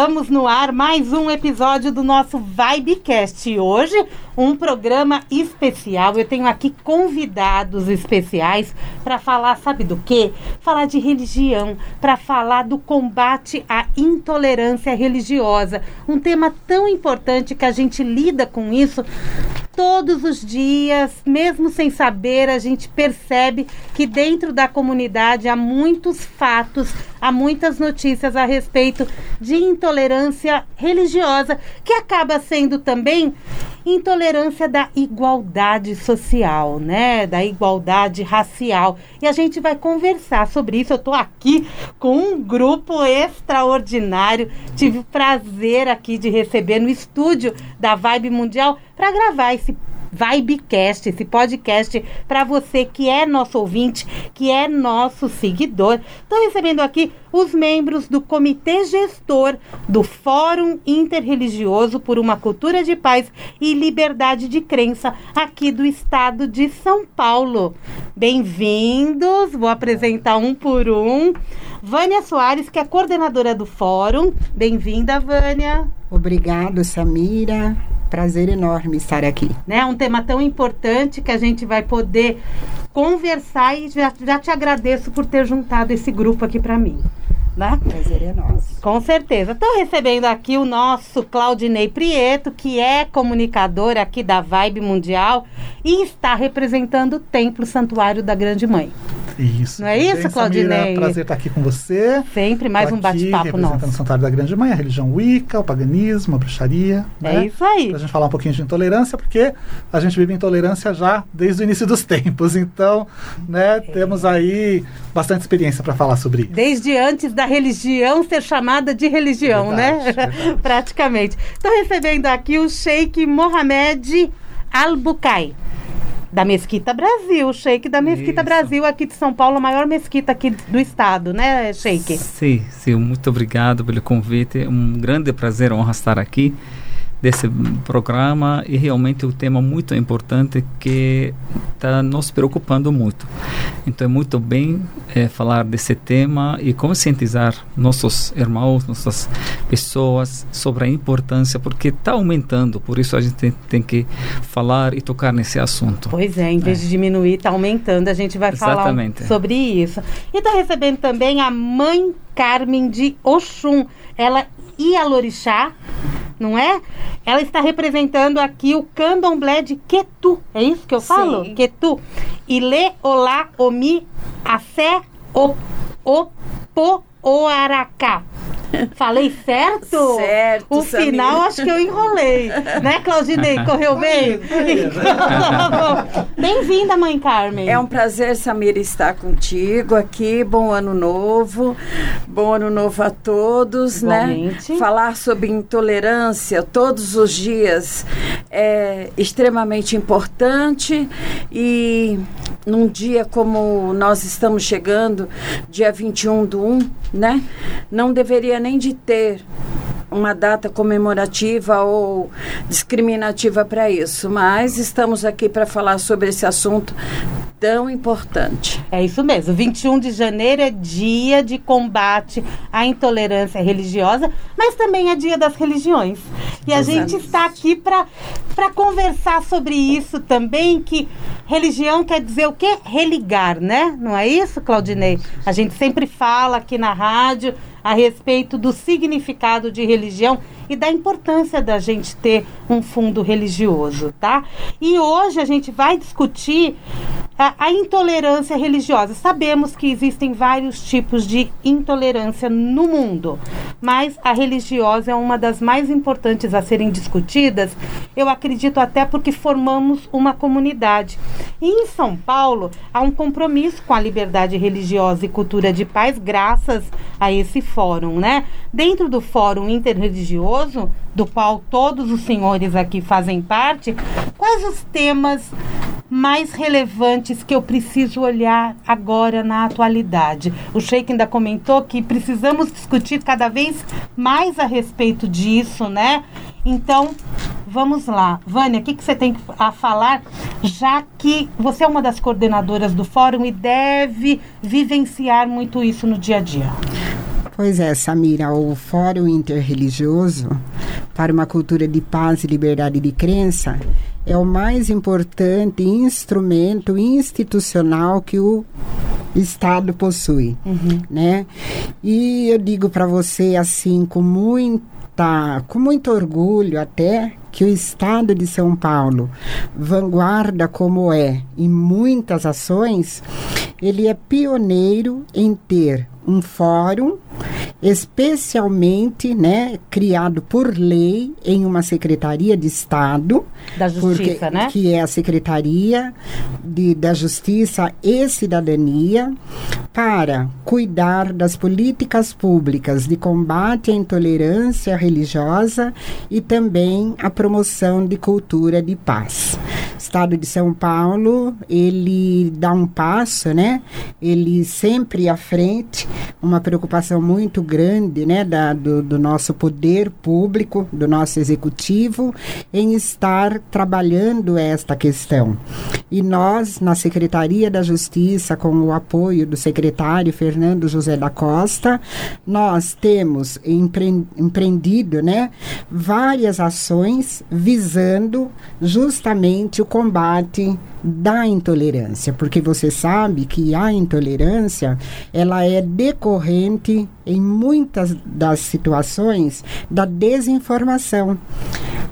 Estamos no ar mais um episódio do nosso Vibecast. Hoje, um programa especial. Eu tenho aqui convidados especiais para falar, sabe do quê? Falar de religião, para falar do combate à intolerância religiosa. Um tema tão importante que a gente lida com isso todos os dias, mesmo sem saber, a gente percebe que dentro da comunidade há muitos fatos, há muitas notícias a respeito de intolerância religiosa, que acaba sendo também intolerância da igualdade social, né? Da igualdade racial. E a gente vai conversar sobre isso. Eu estou aqui com um grupo extraordinário. Tive o prazer aqui de receber no estúdio da Vibe Mundial para gravar esse Vibecast, esse podcast para você que é nosso ouvinte, que é nosso seguidor. Estou recebendo aqui os membros do Comitê Gestor do Fórum Interreligioso por uma Cultura de Paz e Liberdade de Crença aqui do estado de São Paulo. Bem-vindos, vou apresentar um por um. Vânia Soares, que é coordenadora do fórum. Bem-vinda, Vânia. Obrigado, Samira. Prazer enorme estar aqui. Né? Um tema tão importante que a gente vai poder conversar e já, já te agradeço por ter juntado esse grupo aqui para mim. Né? Prazer é nosso. Com certeza. Estou recebendo aqui o nosso Claudinei Prieto, que é comunicador aqui da Vibe Mundial e está representando o Templo Santuário da Grande Mãe. Isso. Não é isso, bem, Claudinei? Samira, prazer estar aqui com você. Sempre mais Tô um bate-papo representando nosso. o Santuário da Grande Mãe, a religião Wicca, o paganismo, a bruxaria. É né? isso aí. Pra gente falar um pouquinho de intolerância, porque a gente vive intolerância já desde o início dos tempos. Então, né, É. temos aí bastante experiência para falar sobre isso. Desde antes da religião ser chamada de religião, Verdade, né? verdade. Praticamente. Estou recebendo aqui o Sheik Mohamed Al-Bukai. Da Mesquita Brasil, Sheik da Mesquita Isso. Brasil, aqui de São Paulo, a maior mesquita aqui do estado, né, Sheik? Sim, sim, muito obrigado pelo convite. Um grande prazer, honra estar aqui desse programa e realmente o tema muito importante que está nos preocupando muito. Então é muito bem eh, falar desse tema e conscientizar nossos irmãos, nossas pessoas sobre a importância porque está aumentando. Por isso a gente tem, tem que falar e tocar nesse assunto. Pois é, em vez de diminuir, está aumentando. A gente vai falar um- Exatamente. sobre isso. E está recebendo também a mãe Carmen de Oxum. Ela Ialorixá, não é? Ela está representando aqui o candomblé de Quetu. É isso que eu falo? Sim. Quetu. Ile, Olá, Omi, Afé, O, Opo, Oaracá. Falei certo? Certo, O Samira. final acho que eu enrolei. né, Claudinei? Correu bem? Bem-vinda, mãe Carmen. É um prazer, Samira, estar contigo aqui. Bom ano novo. Bom ano novo a todos, Igualmente. né? Falar sobre intolerância todos os dias é extremamente importante e num dia como nós estamos chegando, dia 21 do 1, né? Não deveria nem de ter uma data comemorativa ou discriminativa para isso, mas estamos aqui para falar sobre esse assunto tão importante. É isso mesmo. 21 de janeiro é dia de combate à intolerância religiosa, mas também é dia das religiões. E a gente Exatamente. está aqui para conversar sobre isso também, que religião quer dizer o quê? Religar, né? Não é isso, Claudinei? A gente sempre fala aqui na rádio a respeito do significado de religião e da importância da gente ter um fundo religioso, tá? E hoje a gente vai discutir a, a intolerância religiosa. Sabemos que existem vários tipos de intolerância no mundo, mas a religiosa é uma das mais importantes a serem discutidas. Eu acredito até porque formamos uma comunidade. E em São Paulo há um compromisso com a liberdade religiosa e cultura de paz, graças a esse fórum, né? Dentro do fórum interreligioso, do qual todos os senhores aqui fazem parte, quais os temas mais relevantes que eu preciso olhar agora na atualidade? O Sheik ainda comentou que precisamos discutir cada vez mais a respeito disso, né? Então, Vamos lá. Vânia, o que, que você tem a falar, já que você é uma das coordenadoras do fórum e deve vivenciar muito isso no dia a dia? Pois é, Samira, o Fórum Interreligioso para uma cultura de paz e liberdade de crença é o mais importante instrumento institucional que o Estado possui, Uhum. né? E eu digo para você assim com muita, com muito orgulho até que o Estado de São Paulo, vanguarda como é em muitas ações, ele é pioneiro em ter um fórum especialmente, né, criado por lei em uma secretaria de Estado, Da Justiça, porque, né? que é a Secretaria de, da Justiça e Cidadania, para cuidar das políticas públicas de combate à intolerância religiosa e também a promoção de cultura de paz. Estado de São Paulo, ele dá um passo, né? Ele sempre à frente, uma preocupação muito grande, né, da, do, do nosso poder público, do nosso executivo, em estar trabalhando esta questão. E nós, na Secretaria da Justiça, com o apoio do secretário Fernando José da Costa, nós temos empre- empreendido, né, várias ações visando justamente o combate da intolerância, porque você sabe que a intolerância ela é decorrente em muitas das situações da desinformação.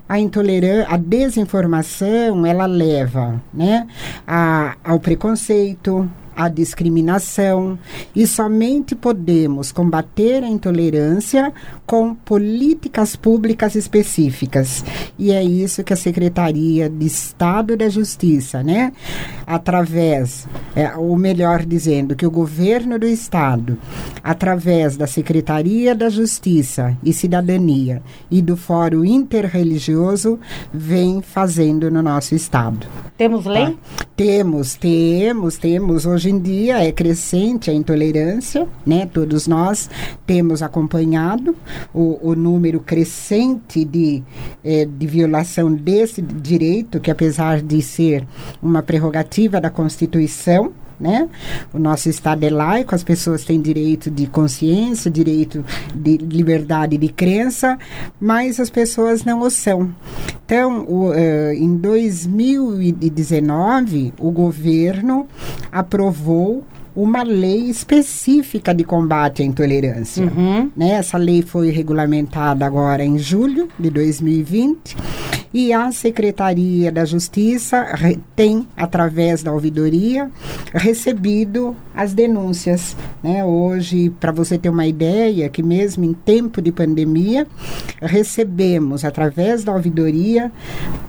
A intolerância, a desinformação, ela leva, né, a, ao preconceito, à discriminação e somente podemos combater a intolerância com políticas públicas específicas. E é isso que a Secretaria de Estado da Justiça, né, através, é, ou melhor dizendo, que o governo do estado, através da Secretaria da Justiça e Cidadania e do Fórum Interreligioso, vem fazendo no nosso estado. Temos lei? Tá. Temos, temos, temos. Hoje em dia é crescente a intolerância, né? Todos nós temos acompanhado o, o número crescente de, eh, de violação desse direito, que apesar de ser uma prerrogativa da Constituição, né? O nosso Estado é laico, as pessoas têm direito de consciência, direito de liberdade de crença, mas as pessoas não o são. Então, o, eh, em 2019, o governo aprovou uma lei específica de combate à intolerância. Uhum. Né? Essa lei foi regulamentada agora em julho de 2020 e a Secretaria da Justiça tem, através da ouvidoria, recebido as denúncias. Né? Hoje, para você ter uma ideia, que mesmo em tempo de pandemia, recebemos, através da ouvidoria,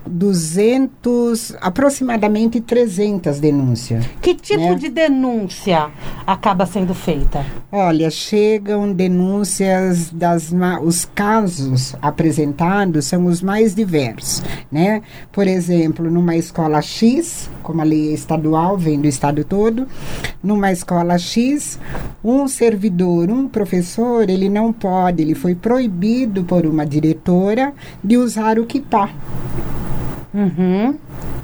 200, aproximadamente 300 denúncias. Que tipo Né? de denúncia acaba sendo feita? Olha, chegam denúncias das os casos apresentados são os mais diversos, né? Por exemplo, numa escola X, como a lei é estadual, vem do estado todo, numa escola X, um servidor, um professor, ele não pode, ele foi proibido por uma diretora de usar o kippah Uhum.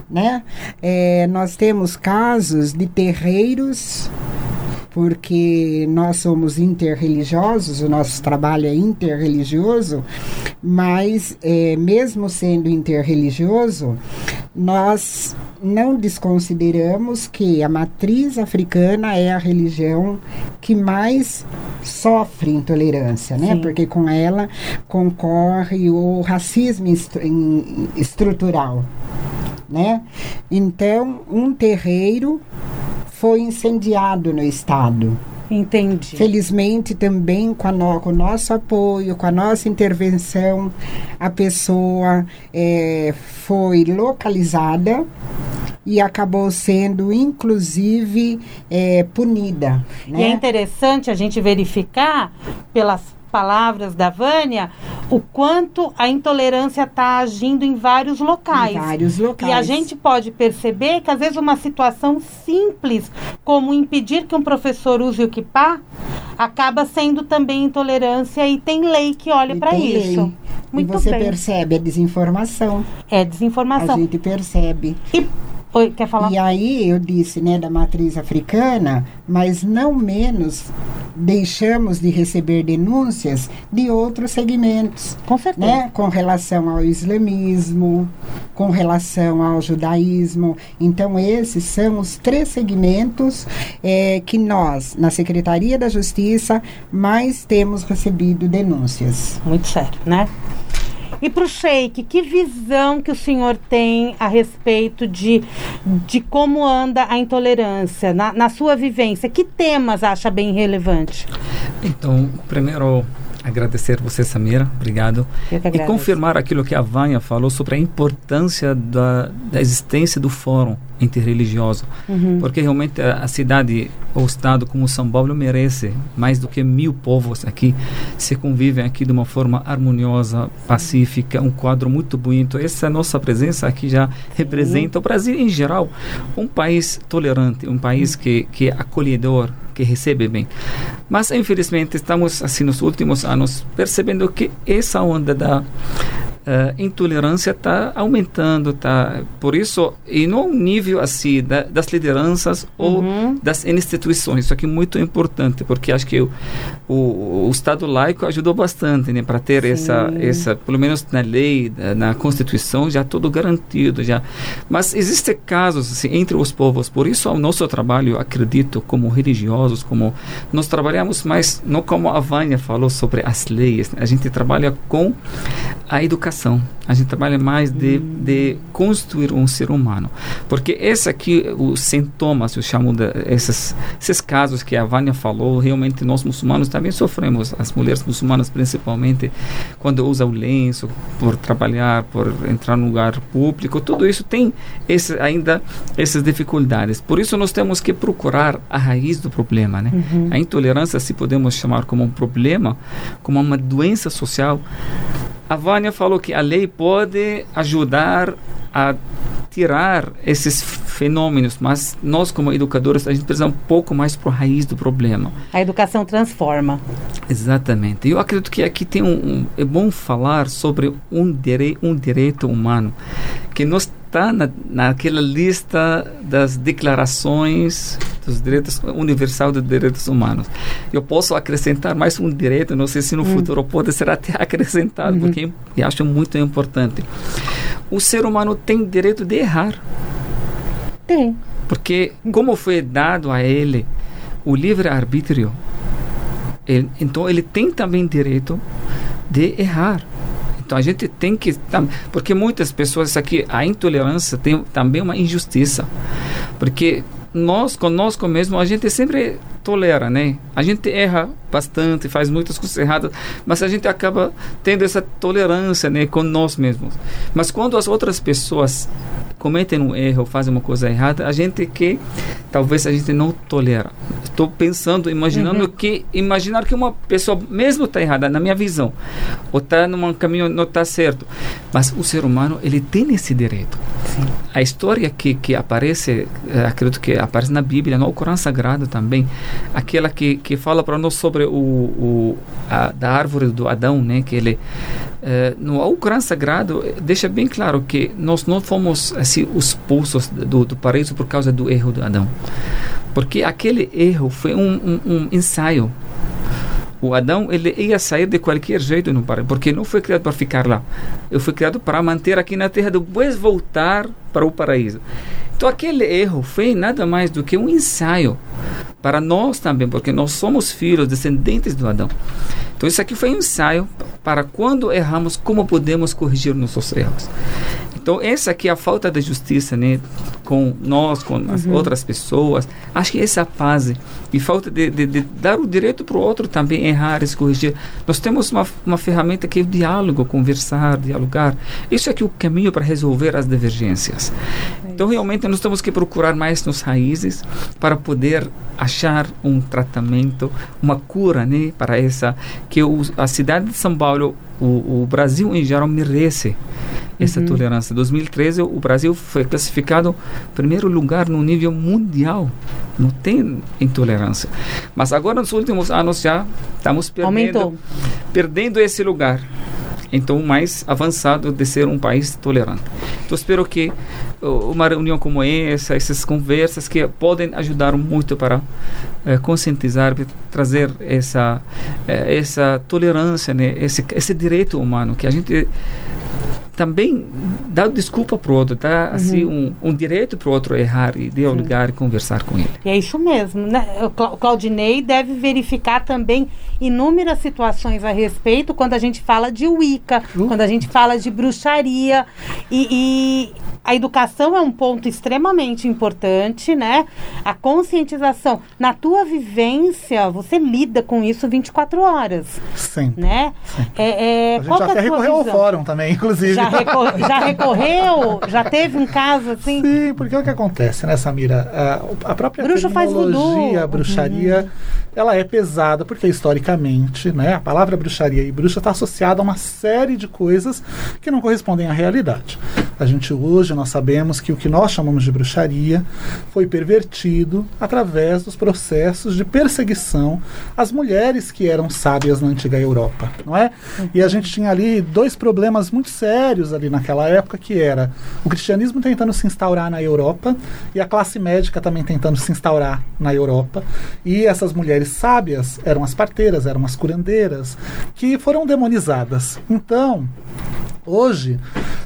né? É, nós temos casos de terreiros, porque nós somos interreligiosos, o nosso trabalho é interreligioso, mas é, mesmo sendo interreligioso, nós não desconsideramos que a matriz africana é a religião que mais sofre intolerância, né? Sim. Porque com ela concorre o racismo estrutural né? Então, um terreiro foi incendiado no estado. Entendi. Felizmente, também com, no- com o nosso apoio, com a nossa intervenção, a pessoa eh, foi localizada e acabou sendo, inclusive, eh, punida. E é Né? interessante a gente verificar pelas palavras da Vânia, o quanto a intolerância está agindo em vários locais. Em vários locais. E a gente pode perceber que às vezes uma situação simples, como impedir que um professor use o kipá, acaba sendo também intolerância e tem lei que olha para isso. lei. Muito e você bem. percebe a desinformação. É A desinformação. gente percebe. E Oi, quer falar? E aí eu disse, né, da matriz africana, mas não menos deixamos de receber denúncias de outros segmentos, Com certeza. né, com relação ao islamismo, com relação ao judaísmo. Então esses são os três segmentos eh, que nós, na Secretaria da Justiça, mais temos recebido denúncias. Muito sério, né? E para o Sheik, que visão que o senhor tem a respeito de, de como anda a intolerância na, na sua vivência? Que temas acha bem relevante? Então, primeiro, agradecer você, Samira. Obrigado. E confirmar aquilo que a Vânia falou sobre a importância da, da existência do fórum interreligioso. Uhum. Porque realmente a, cidade ou estado como São Paulo merece mais do que mil povos aqui se convivem aqui de uma forma harmoniosa, pacífica, um quadro muito bonito. Essa nossa presença aqui já representa o Brasil em geral, um país tolerante, um país que, que é acolhedor, que recebe bem. Mas infelizmente estamos assim nos últimos anos percebendo que essa onda da eh, intolerância está aumentando, tá? Por isso, e no nível assim da, das lideranças ou Uhum. das instituições. Isso aqui é muito importante, porque acho que o, o, o Estado laico ajudou bastante, né, para ter essa, essa, pelo menos na lei, na Constituição, já tudo garantido, já. Mas existem casos assim, entre os povos. Por isso, o nosso trabalho, acredito, como religiosos, como nós trabalhamos mais, não como a Vânia falou sobre as leis. né? A gente trabalha com a educação. A gente trabalha mais de, de construir um ser humano. Porque esse aqui, os sintomas, eu chamo de esses, esses casos que a Vânia falou, realmente nós muçulmanos também sofremos, as mulheres muçulmanas principalmente, quando usam o lenço, por trabalhar, por entrar num lugar público, tudo isso tem esse, ainda essas dificuldades. Por isso nós temos que procurar a raiz do problema. Né? A intolerância, se podemos chamar como um problema, como uma doença social, a Vânia falou que a lei pode ajudar a tirar esses fenômenos, mas nós como educadores a gente precisa um pouco mais para a raiz do problema. A educação transforma. Exatamente. Eu acredito que aqui tem um, um- é bom falar sobre um, direi, um direito humano que não está na, naquela lista das declarações dos direitos universal dos direitos humanos. Eu posso acrescentar mais um direito, não sei se no futuro pode ser até acrescentado, porque eu acho muito importante. O ser humano tem direito de errar. Tem. Porque, como foi dado a ele o livre-arbítrio, ele- então ele tem também direito de errar. Então a gente tem que. Porque muitas pessoas aqui, a intolerância tem também uma injustiça. Porque nós, conosco mesmo, a gente sempre tolera, né? A gente erra bastante, faz muitas coisas erradas, mas a gente acaba tendo essa tolerância, né, com nós mesmos. Mas quando as outras pessoas cometem um erro, fazem uma coisa errada, a gente que talvez a gente não tolera. Estou pensando, imaginando que imaginar que uma pessoa mesmo está errada na minha visão, ou está num caminho não está certo, mas o ser humano ele tem esse direito. A história que que aparece, eh, acredito que aparece na Bíblia, no Corão Sagrado também, aquela que que fala para nós sobre o, o a, da árvore do Adão, né, que ele eh, no Corão Sagrado deixa bem claro que nós não fomos assim expulsos do, do paraíso por causa do erro do Adão, porque aquele erro foi um, um, um ensaio. O Adão ele ia sair de qualquer jeito no paraíso, porque não foi criado para ficar lá. Ele foi criado para manter aqui na Terra, depois voltar para o paraíso. Então aquele erro foi nada mais do que um ensaio para nós também, porque nós somos filhos, descendentes do Adão. Então isso aqui foi um ensaio para quando erramos, como podemos corrigir nossos erros. Então, essa aqui é a falta de justiça, né? Com nós, com as outras pessoas. Acho que essa é fase. E falta de, de, de dar o direito para o outro também errar se corrigir. Nós temos uma, uma ferramenta que é o diálogo, conversar, dialogar. Isso é que é o caminho para resolver as divergências. Então, realmente, nós temos que procurar mais nos raízes para poder achar um tratamento, uma cura, né? Para essa... Que o, a cidade de São Paulo, o, o Brasil em geral merece essa Uhum. tolerância. Em 2013, o Brasil foi classificado primeiro lugar no nível mundial. Não tem intolerância. Mas agora, nos últimos anos, já estamos perdendo, Aumentou. perdendo esse lugar. Então, mais avançado de ser um país tolerante. Então, espero que uh, uma reunião como essa, essas conversas que podem ajudar muito para eh, conscientizar, para trazer essa eh, essa tolerância, né? esse esse direito humano que a gente também dá desculpa para o outro, dá assim um, um direito para o outro errar e dialogar e conversar com ele. E é isso mesmo, né? O Claudinei deve verificar também inúmeras situações a respeito quando a gente fala de Wicca, Uh. quando a gente fala de bruxaria. E, e a educação é um ponto extremamente importante, né? A conscientização. Na tua vivência, você lida com isso 24 horas, Sempre. né? É, é, A gente já é até recorreu ao visão? fórum também, inclusive. Já, recor- já recorreu? Já teve um caso assim? Sim, porque o que acontece, né, Samira? A, a própria Bruxo faz voodoo. a bruxaria, ela é pesada, porque historicamente, né, a palavra bruxaria e bruxa está associada a uma série de coisas que não correspondem à realidade. A gente hoje, nós sabemos que o que nós chamamos de bruxaria foi pervertido através dos processos de perseguição às mulheres que eram sábias na antiga Europa, não é? E a gente tinha ali dois problemas muito sérios ali naquela época, que era o cristianismo tentando se instaurar na Europa e a classe médica também tentando se instaurar na Europa. E essas mulheres sábias eram as parteiras, eram as curandeiras, que foram demonizadas. Então, Hoje,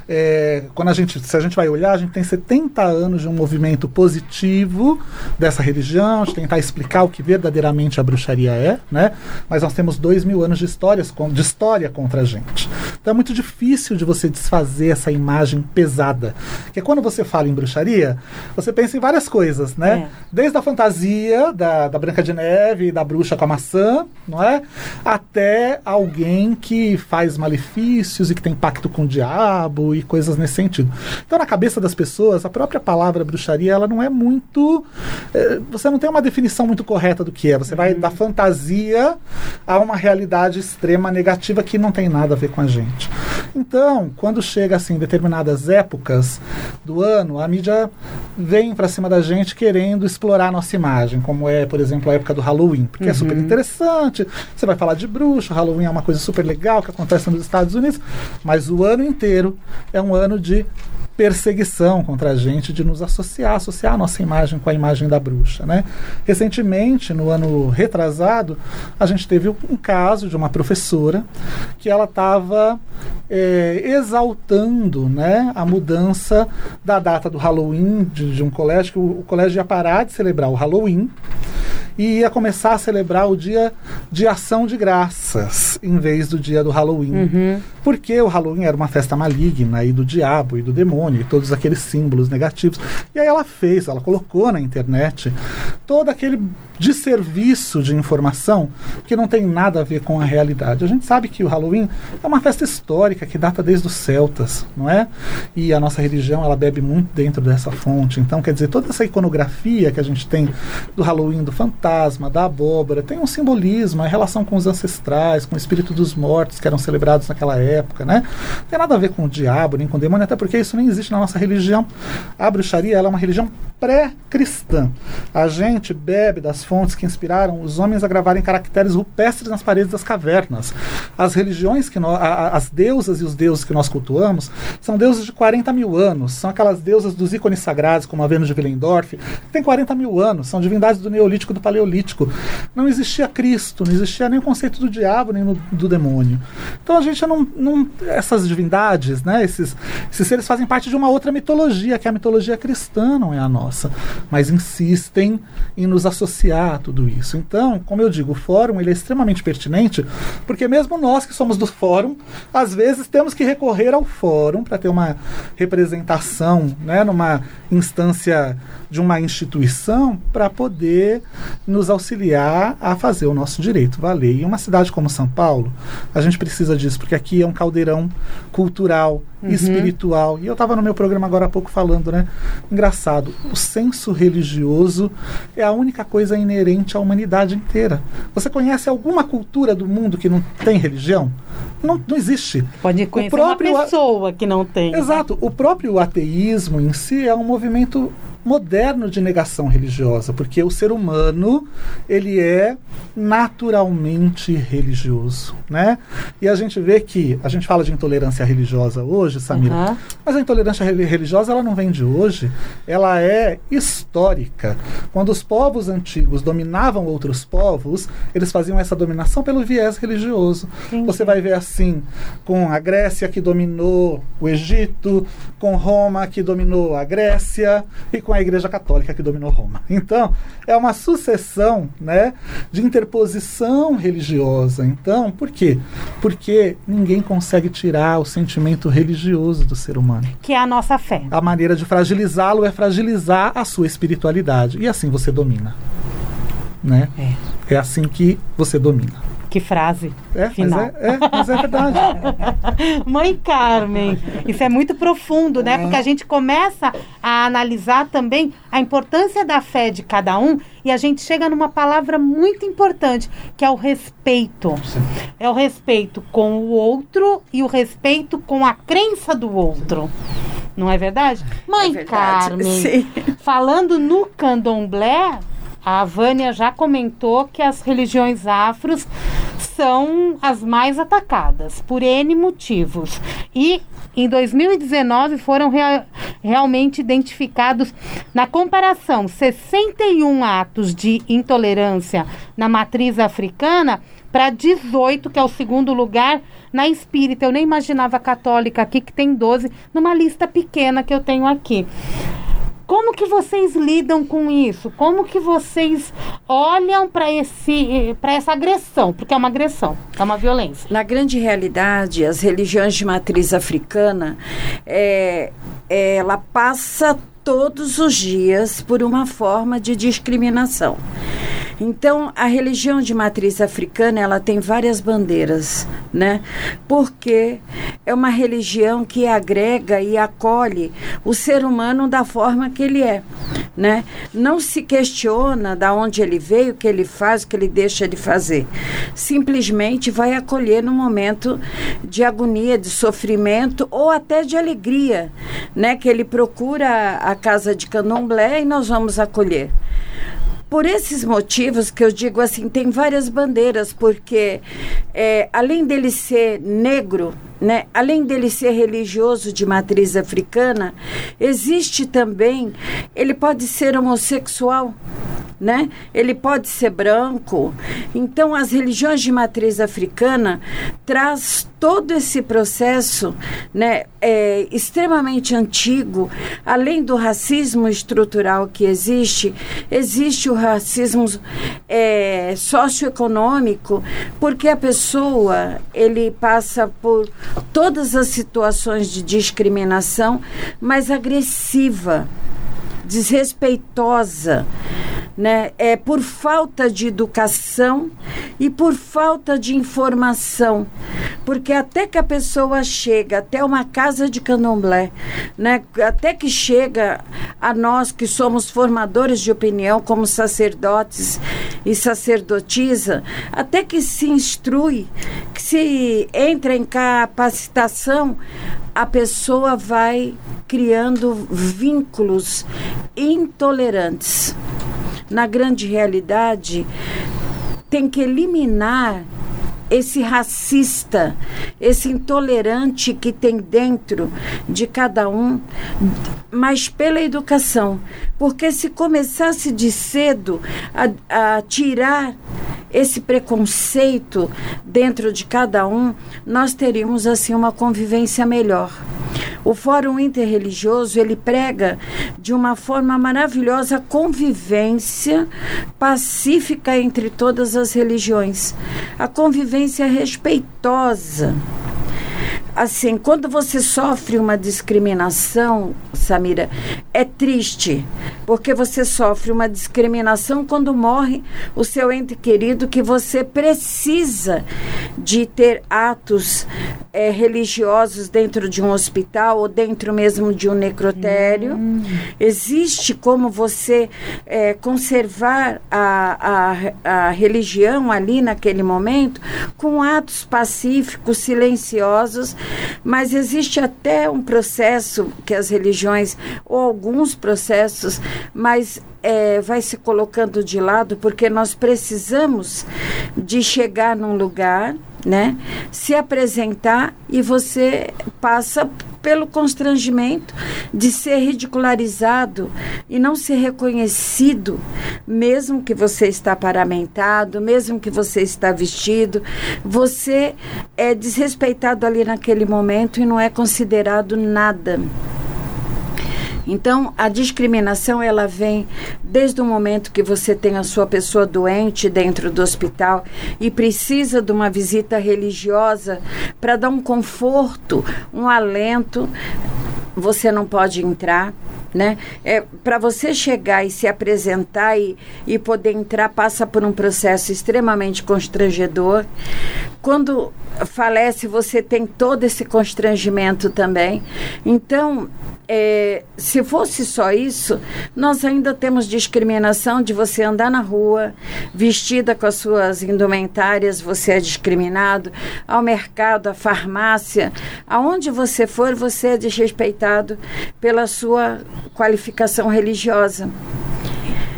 é, quando a gente, se a gente vai olhar, a gente tem 70 anos de um movimento positivo dessa religião, de tentar explicar o que verdadeiramente a bruxaria é, né? Mas nós temos dois mil anos de, histórias, de história contra a gente. Então é muito difícil de você desfazer essa imagem pesada. Porque quando você fala em bruxaria, você pensa em várias coisas, né? É. Desde a fantasia da, da Branca de Neve e da bruxa com a maçã, não é? Até alguém que faz malefícios e que tem pacto com o diabo e coisas nesse sentido. Então, na cabeça das pessoas, a própria palavra bruxaria, ela não é muito. eh, você não tem uma definição muito correta do que é. Você vai da fantasia a uma realidade extrema negativa que não tem nada a ver com a gente. Então, quando chega assim determinadas épocas do ano, a mídia vem para cima da gente querendo explorar a nossa imagem, como é, por exemplo, a época do Halloween, porque é super interessante. Você vai falar de bruxo, Halloween é uma coisa super legal que acontece nos Estados Unidos, mas o ano inteiro é um ano de perseguição contra a gente, de nos associar, associar a nossa imagem com a imagem da bruxa, né? Recentemente, no ano retrasado, a gente teve um caso de uma professora que ela estava exaltando, né, a mudança da data do Halloween de, de um colégio, que o, o colégio ia parar de celebrar o Halloween e ia começar a celebrar o dia de ação de graças em vez do dia do Halloween. Porque o Halloween era uma festa maligna e do diabo e do demônio e todos aqueles símbolos negativos. E aí ela fez, ela colocou na internet todo aquele desserviço de informação que não tem nada a ver com a realidade. A gente sabe que o Halloween é uma festa histórica que data desde os celtas, não é? E a nossa religião, ela bebe muito dentro dessa fonte. Então, quer dizer, toda essa iconografia que a gente tem do Halloween, do fantasma, da abóbora, tem um simbolismo, a relação com os ancestrais, com o espírito dos mortos que eram celebrados naquela época, né? Não tem nada a ver com o diabo, nem com o demônio, até porque isso nem existe na nossa religião. A bruxaria, ela é uma religião pré-cristã. A gente bebe das fontes que inspiraram os homens a gravarem caracteres rupestres nas paredes das cavernas. As religiões que nós, as deusas e os deuses que nós cultuamos são deuses de 40 mil anos. São aquelas deusas dos ícones sagrados, como a Vênus de Willendorf, que tem 40 mil anos. São divindades do Neolítico e do Paleolítico. Não existia Cristo, não existia nem o conceito do diabo, nem no, do demônio. Então a gente não. não essas divindades, né, esses, esses seres fazem parte de uma outra mitologia, que é a mitologia cristã, não é a nossa. Mas insistem em nos associar auxiliar tudo isso. Então, como eu digo, o fórum ele é extremamente pertinente, porque mesmo nós que somos do fórum, às vezes temos que recorrer ao fórum para ter uma representação, né, numa instância de uma instituição para poder nos auxiliar a fazer o nosso direito valer. E uma cidade como São Paulo, a gente precisa disso, porque aqui é um caldeirão cultural, uhum. espiritual. E eu estava no meu programa agora há pouco falando, né? Engraçado, o senso religioso é a única coisa inerente à humanidade inteira. Você conhece alguma cultura do mundo que não tem religião? Não, não existe. Pode conhecer o próprio uma pessoa que não tem. Exato. Né? O próprio ateísmo em si é um movimento moderno de negação religiosa, porque o ser humano ele é naturalmente religioso, né? E a gente vê que a gente fala de intolerância religiosa hoje, Samira, uhum. mas a intolerância religiosa ela não vem de hoje, ela é histórica. Quando os povos antigos dominavam outros povos, eles faziam essa dominação pelo viés religioso. Você vai ver assim com a Grécia que dominou o Egito, com Roma que dominou a Grécia e com com a Igreja Católica que dominou Roma. Então, é uma sucessão né, de interposição religiosa. Então, por quê? Porque ninguém consegue tirar o sentimento religioso do ser humano. Que é a nossa fé. A maneira de fragilizá-lo é fragilizar a sua espiritualidade. E assim você domina. Né? É. é assim que você domina. Que frase é, final. Mas é, é, mas é verdade. Mãe Carmen, isso é muito profundo, né? É. Porque a gente começa a analisar também a importância da fé de cada um e a gente chega numa palavra muito importante, que é o respeito. Sim. É o respeito com o outro e o respeito com a crença do outro. Não é verdade? Mãe é verdade, Carmen, sim. falando no candomblé, a Vânia já comentou que as religiões afros são as mais atacadas por N motivos. E em 2019 foram rea realmente identificados, na comparação, 61 atos de intolerância na matriz africana para 18, que é o segundo lugar na espírita. Eu nem imaginava católica aqui, que tem 12, numa lista pequena que eu tenho aqui. Como que vocês lidam com isso? Como que vocês olham para esse para essa agressão? Porque é uma agressão, é uma violência. Na grande realidade, as religiões de matriz africana, é, ela passa todos os dias por uma forma de discriminação. Então, a religião de matriz africana, ela tem várias bandeiras, né? Porque é uma religião que agrega e acolhe o ser humano da forma que ele é, né? Não se questiona da onde ele veio, o que ele faz, o que ele deixa de fazer. Simplesmente vai acolher no momento de agonia, de sofrimento ou até de alegria, né? Que ele procura a casa de candomblé e nós vamos acolher por esses motivos que eu digo assim, tem várias bandeiras, porque é, além dele ser negro, né, além dele ser religioso de matriz africana, existe também, ele pode ser homossexual né? Ele pode ser branco. Então, as religiões de matriz africana traz todo esse processo, né, é, extremamente antigo. Além do racismo estrutural que existe, existe o racismo é, socioeconômico, porque a pessoa ele passa por todas as situações de discriminação, mas agressiva desrespeitosa, né? É por falta de educação e por falta de informação, porque até que a pessoa chega até uma casa de candomblé, né? Até que chega a nós que somos formadores de opinião como sacerdotes e sacerdotisa, até que se instrui, que se entra em capacitação, a pessoa vai criando vínculos intolerantes. Na grande realidade, tem que eliminar esse racista, esse intolerante que tem dentro de cada um, mas pela educação. Porque se começasse de cedo a, a tirar esse preconceito dentro de cada um, nós teríamos assim uma convivência melhor. O Fórum Interreligioso, ele prega de uma forma maravilhosa a convivência pacífica entre todas as religiões. A convivência respeitosa assim, quando você sofre uma discriminação, Samira, é triste, porque você sofre uma discriminação quando morre o seu ente querido que você precisa de ter atos é, religiosos dentro de um hospital ou dentro mesmo de um necrotério. Hum. Existe como você é, conservar a, a, a religião ali naquele momento com atos pacíficos, silenciosos mas existe até um processo que as religiões, ou alguns processos, mas é, vai se colocando de lado porque nós precisamos de chegar num lugar, né, se apresentar e você passa pelo constrangimento de ser ridicularizado e não ser reconhecido, mesmo que você está paramentado, mesmo que você está vestido, você é desrespeitado ali naquele momento e não é considerado nada. Então, a discriminação ela vem desde o momento que você tem a sua pessoa doente dentro do hospital e precisa de uma visita religiosa para dar um conforto, um alento. Você não pode entrar, né? É, para você chegar e se apresentar e, e poder entrar, passa por um processo extremamente constrangedor. Quando falece, você tem todo esse constrangimento também. Então, é, se fosse só isso, nós ainda temos discriminação de você andar na rua vestida com as suas indumentárias, você é discriminado, ao mercado, à farmácia, aonde você for, você é desrespeitado pela sua qualificação religiosa.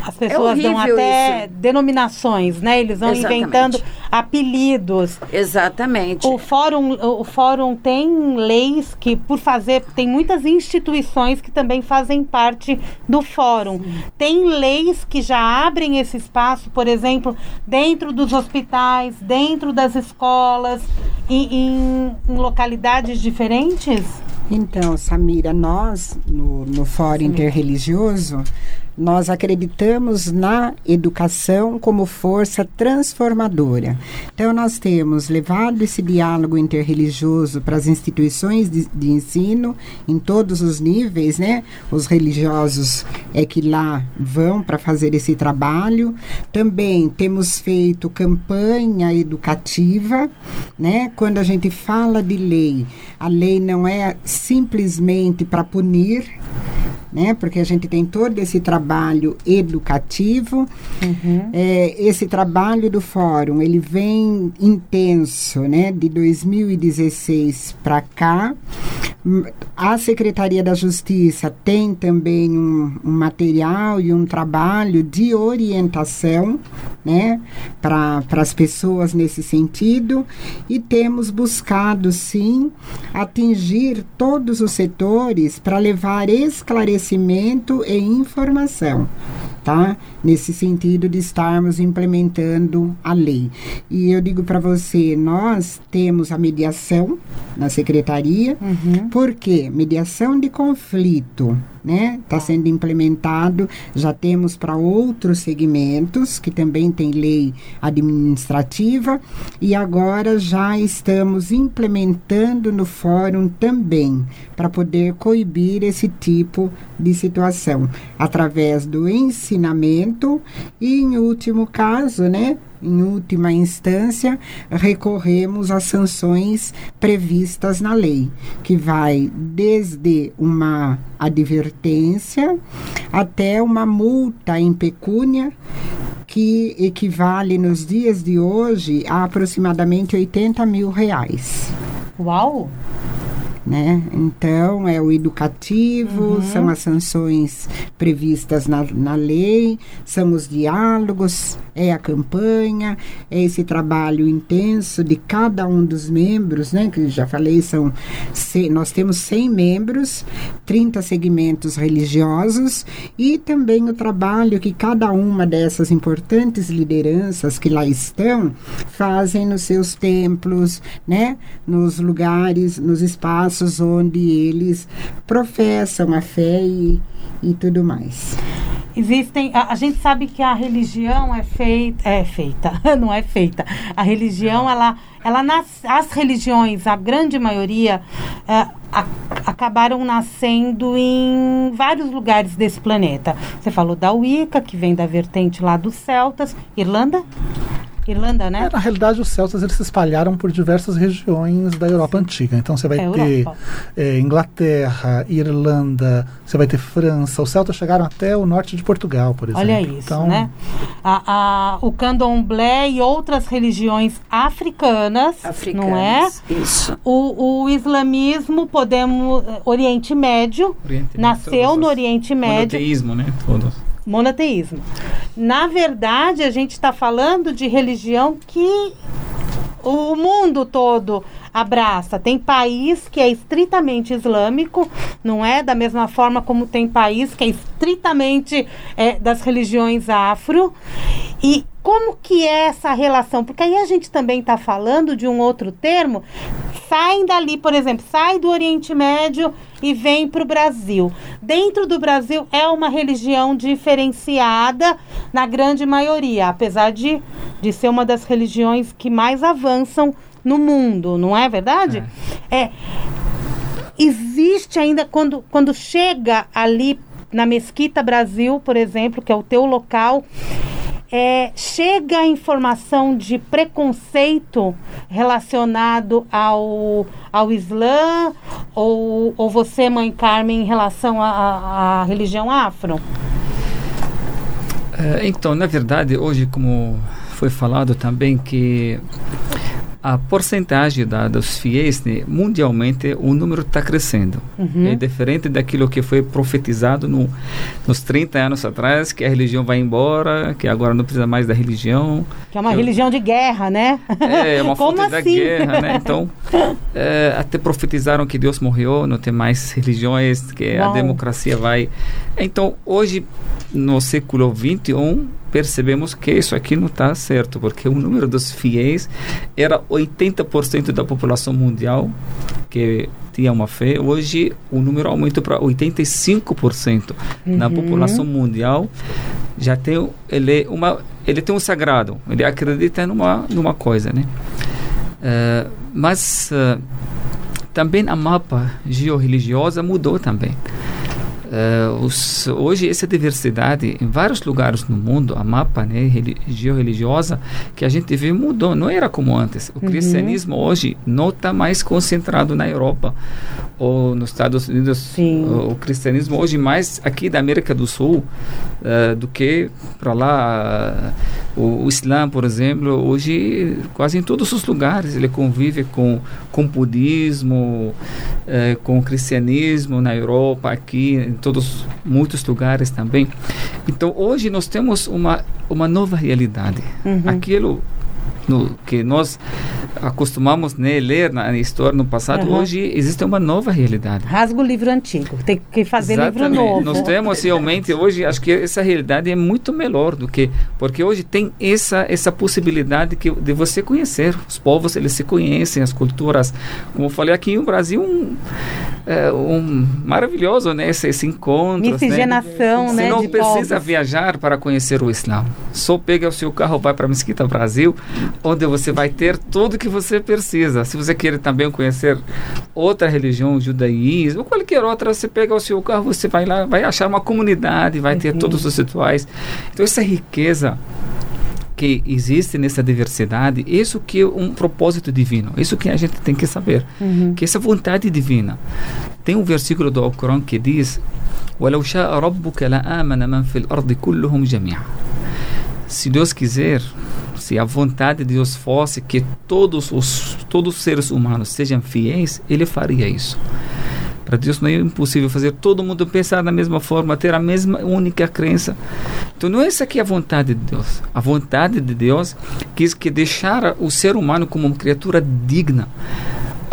As pessoas é dão até isso. denominações, né? Eles vão Exatamente. inventando apelidos. Exatamente. O fórum, o fórum tem leis que, por fazer, tem muitas instituições que também fazem parte do fórum. Sim. Tem leis que já abrem esse espaço, por exemplo, dentro dos hospitais, dentro das escolas, em, em, em localidades diferentes? Então, Samira, nós, no, no Fórum Interreligioso, nós acreditamos na educação como força transformadora. Então, nós temos levado esse diálogo interreligioso para as instituições de, de, ensino em todos os níveis, né? Os religiosos é que lá vão para fazer esse trabalho. Também temos feito campanha educativa, né? Quando a gente fala de lei, a lei não é simplesmente para punir, né? Porque a gente tem todo esse trabalho educativo. Uhum. É, esse trabalho do fórum, ele vem intenso, né? De 2016 para cá. A Secretaria da Justiça tem também um, um material e um trabalho de orientação, né? Para as pessoas nesse sentido. E temos buscado, sim, atingir todos os setores para levar esclarecimento conhecimento e informação tá? Nesse sentido de estarmos implementando a lei. E eu digo para você, nós temos a mediação na secretaria, uhum. porque mediação de conflito, né? Está sendo implementado, já temos para outros segmentos que também tem lei administrativa e agora já estamos implementando no fórum também para poder coibir esse tipo de situação através do ensino ensinamento e, em último caso, né, em última instância, recorremos às sanções previstas na lei, que vai desde uma advertência até uma multa em pecúnia que equivale nos dias de hoje a aproximadamente 80 mil reais. Uau! Né? Então, é o educativo, uhum. são as sanções previstas na, na lei, são os diálogos, é a campanha, é esse trabalho intenso de cada um dos membros, né? Que já falei, são nós temos 100 membros, 30 segmentos religiosos e também o trabalho que cada uma dessas importantes lideranças que lá estão fazem nos seus templos, né? Nos lugares, nos espaços espaços onde eles professam a fé e, e tudo mais. Existem, a, a, gente sabe que a religião é feita, é feita, não é feita. A religião, ela, ela nas, as religiões, a grande maioria, é, a, acabaram nascendo em vários lugares desse planeta. Você falou da Wicca, que vem da vertente lá dos celtas, Irlanda? Irlanda, né? É, na realidade, os celtas eles se espalharam por diversas regiões da Europa Sim. antiga. Então você vai é ter é, Inglaterra, Irlanda, você vai ter França. Os celtas chegaram até o norte de Portugal, por exemplo. Olha isso, então, né? A, a, o candomblé e outras religiões africanas, africanas não é? Isso. O, o islamismo, podemos... Oriente Médio, Oriente nasceu no Oriente Médio. Monoteísmo, né? Todos monoteísmo. Na verdade, a gente está falando de religião que o mundo todo abraça. Tem país que é estritamente islâmico, não é? Da mesma forma como tem país que é estritamente é, das religiões afro. E como que é essa relação? Porque aí a gente também está falando de um outro termo. Saem dali, por exemplo, sai do Oriente Médio e vem para o Brasil. Dentro do Brasil é uma religião diferenciada na grande maioria, apesar de, de ser uma das religiões que mais avançam no mundo, não é verdade? É. é existe ainda quando, quando chega ali na Mesquita Brasil, por exemplo, que é o teu local, é, chega a informação de preconceito relacionado ao, ao Islã ou, ou você, mãe Carmen, em relação à religião afro? É, então, na verdade, hoje, como foi falado também, que a porcentagem da, dos fiéis, né, mundialmente, o número está crescendo. Uhum. É diferente daquilo que foi profetizado no, nos 30 anos atrás, que a religião vai embora, que agora não precisa mais da religião. Que é uma que religião eu, de guerra, né? É, é uma fonte assim? da guerra, né? Então, é, até profetizaram que Deus morreu, não tem mais religiões, que Bom. a democracia vai... Então, hoje, no século 21 percebemos que isso aqui não está certo, porque o número dos fiéis era 80% da população mundial que tinha uma fé. Hoje o número aumentou para 85% uhum. na população mundial. Já tem ele uma ele tem um sagrado, ele acredita numa numa coisa, né? Uh, mas uh, também a mapa georreligiosa mudou também. Uh, os, hoje essa diversidade em vários lugares no mundo, a mapa né, religiosa que a gente vê mudou, não era como antes. O uhum. cristianismo hoje não está mais concentrado na Europa ou nos Estados Unidos. O, o, cristianismo hoje mais aqui da América do Sul uh, do que para lá. Uh, o, o Islã, por exemplo, hoje quase em todos os lugares ele convive com, com budismo, eh, com cristianismo na Europa, aqui, todos muitos lugares também. Então hoje nós temos uma, uma nova realidade. Uhum. Aquilo no, que nós acostumamos né, ler na história no passado, uhum. hoje existe uma nova realidade. Rasga o livro antigo, tem que fazer Exatamente. livro novo. Nós temos realmente hoje, acho que essa realidade é muito melhor do que, porque hoje tem essa essa possibilidade que, de você conhecer os povos, eles se conhecem, as culturas, como eu falei aqui no Brasil, um, é, um maravilhoso, né, esse, esse encontro. Né? Miscigenação, né? né? Você não precisa povos. viajar para conhecer o Islã. Só pega o seu carro, vai para a Mesquita Brasil, onde você vai ter tudo que você precisa. Se você quer também conhecer outra religião, judaísmo, ou qualquer outra, você pega o seu carro, você vai lá, vai achar uma comunidade, vai uhum. ter todos os rituais. Então, essa riqueza que existe nessa diversidade, isso que é um propósito divino, isso que a gente tem que saber, uhum. que essa vontade divina. Tem um versículo do Alcorão que diz: Se Deus quiser, se a vontade de Deus fosse que todos os, todos os seres humanos sejam fiéis, ele faria isso. Para Deus não é impossível fazer todo mundo pensar da mesma forma, ter a mesma única crença. Então não é essa aqui a vontade de Deus. A vontade de Deus quis que deixar o ser humano como uma criatura digna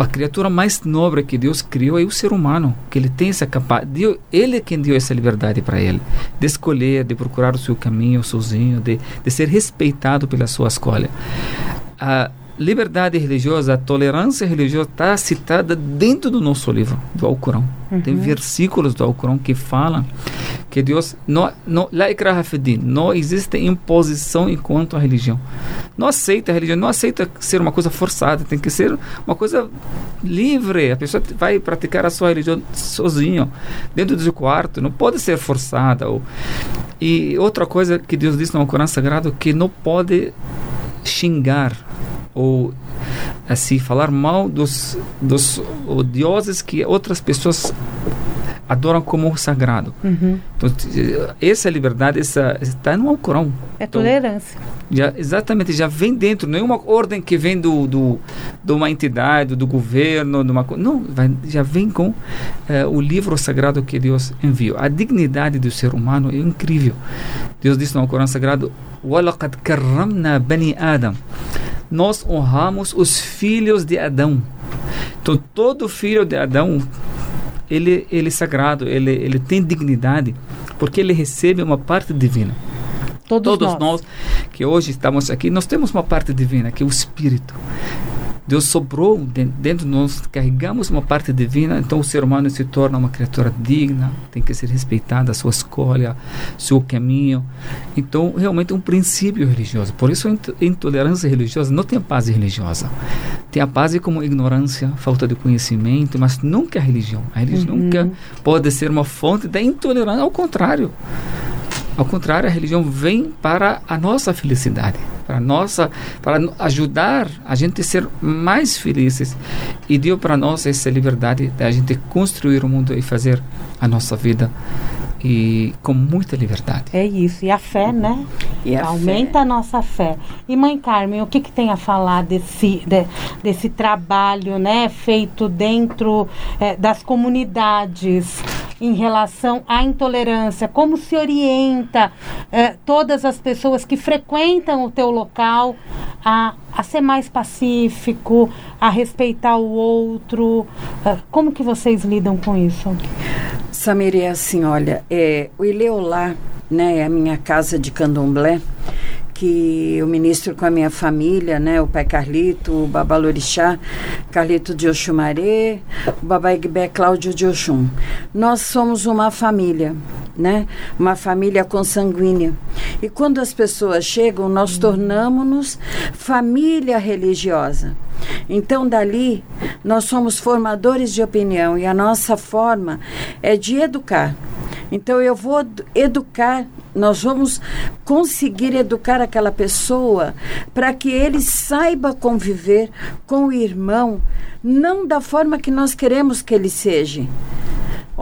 a criatura mais nobre que Deus criou é o ser humano, que ele tem essa capacidade. Ele é quem deu essa liberdade para ele, de escolher, de procurar o seu caminho sozinho, de, de ser respeitado pela sua escolha. Ah, liberdade religiosa, a tolerância religiosa está citada dentro do nosso livro, do Alcorão. Uhum. Tem versículos do Alcorão que falam que Deus não, não, não existe imposição enquanto a religião. Não aceita a religião, não aceita ser uma coisa forçada, tem que ser uma coisa livre. A pessoa vai praticar a sua religião sozinho, dentro do seu quarto, não pode ser forçada. Ou, e outra coisa que Deus diz no Alcorão Sagrado que não pode xingar ou assim falar mal dos dos deuses que outras pessoas adoram como sagrado. Uhum. Então, essa liberdade essa está no Alcorão. É então, tolerância. Já, exatamente, já vem dentro, não é uma ordem que vem do, do de uma entidade, do governo, de uma não, vai, já vem com eh, o livro sagrado que Deus enviou. A dignidade do ser humano é incrível. Deus disse no Alcorão sagrado: "وَلَقَدْ كَرَّمْنَا بَنِي آدَمَ" nós honramos os filhos de Adão. Então, todo filho de Adão, ele, ele é sagrado, ele, ele tem dignidade, porque ele recebe uma parte divina. Todos, Todos nós. nós que hoje estamos aqui, nós temos uma parte divina, que é o Espírito. Deus sobrou dentro de nós, carregamos uma parte divina, então o ser humano se torna uma criatura digna, tem que ser respeitada a sua escolha, seu caminho. Então, realmente é um princípio religioso. Por isso, a intolerância religiosa não tem a paz religiosa. Tem a paz como ignorância, falta de conhecimento, mas nunca a religião. A religião uhum. nunca pode ser uma fonte da intolerância, ao contrário. Ao contrário, a religião vem para a nossa felicidade para nossa, para ajudar a gente a ser mais felizes e deu para nós essa liberdade de a gente construir o mundo e fazer a nossa vida e com muita liberdade. É isso. E a fé, né? E a Aumenta fé. a nossa fé. E mãe Carmen, o que, que tem a falar desse, de, desse trabalho, né, feito dentro é, das comunidades em relação à intolerância? Como se orienta é, todas as pessoas que frequentam o teu local a, a ser mais pacífico, a respeitar o outro? É, como que vocês lidam com isso? Samir, é assim, olha, é, o Ileolá, né, é a minha casa de candomblé, que eu ministro com a minha família, né, o pai Carlito, o Babalorixá, Carlito de Oxumaré, o Babá Igbé Cláudio de Oxum. Nós somos uma família, né, uma família consanguínea. E quando as pessoas chegam, nós tornamos-nos família religiosa. Então, dali, nós somos formadores de opinião e a nossa forma é de educar. Então, eu vou educar, nós vamos conseguir educar aquela pessoa para que ele saiba conviver com o irmão, não da forma que nós queremos que ele seja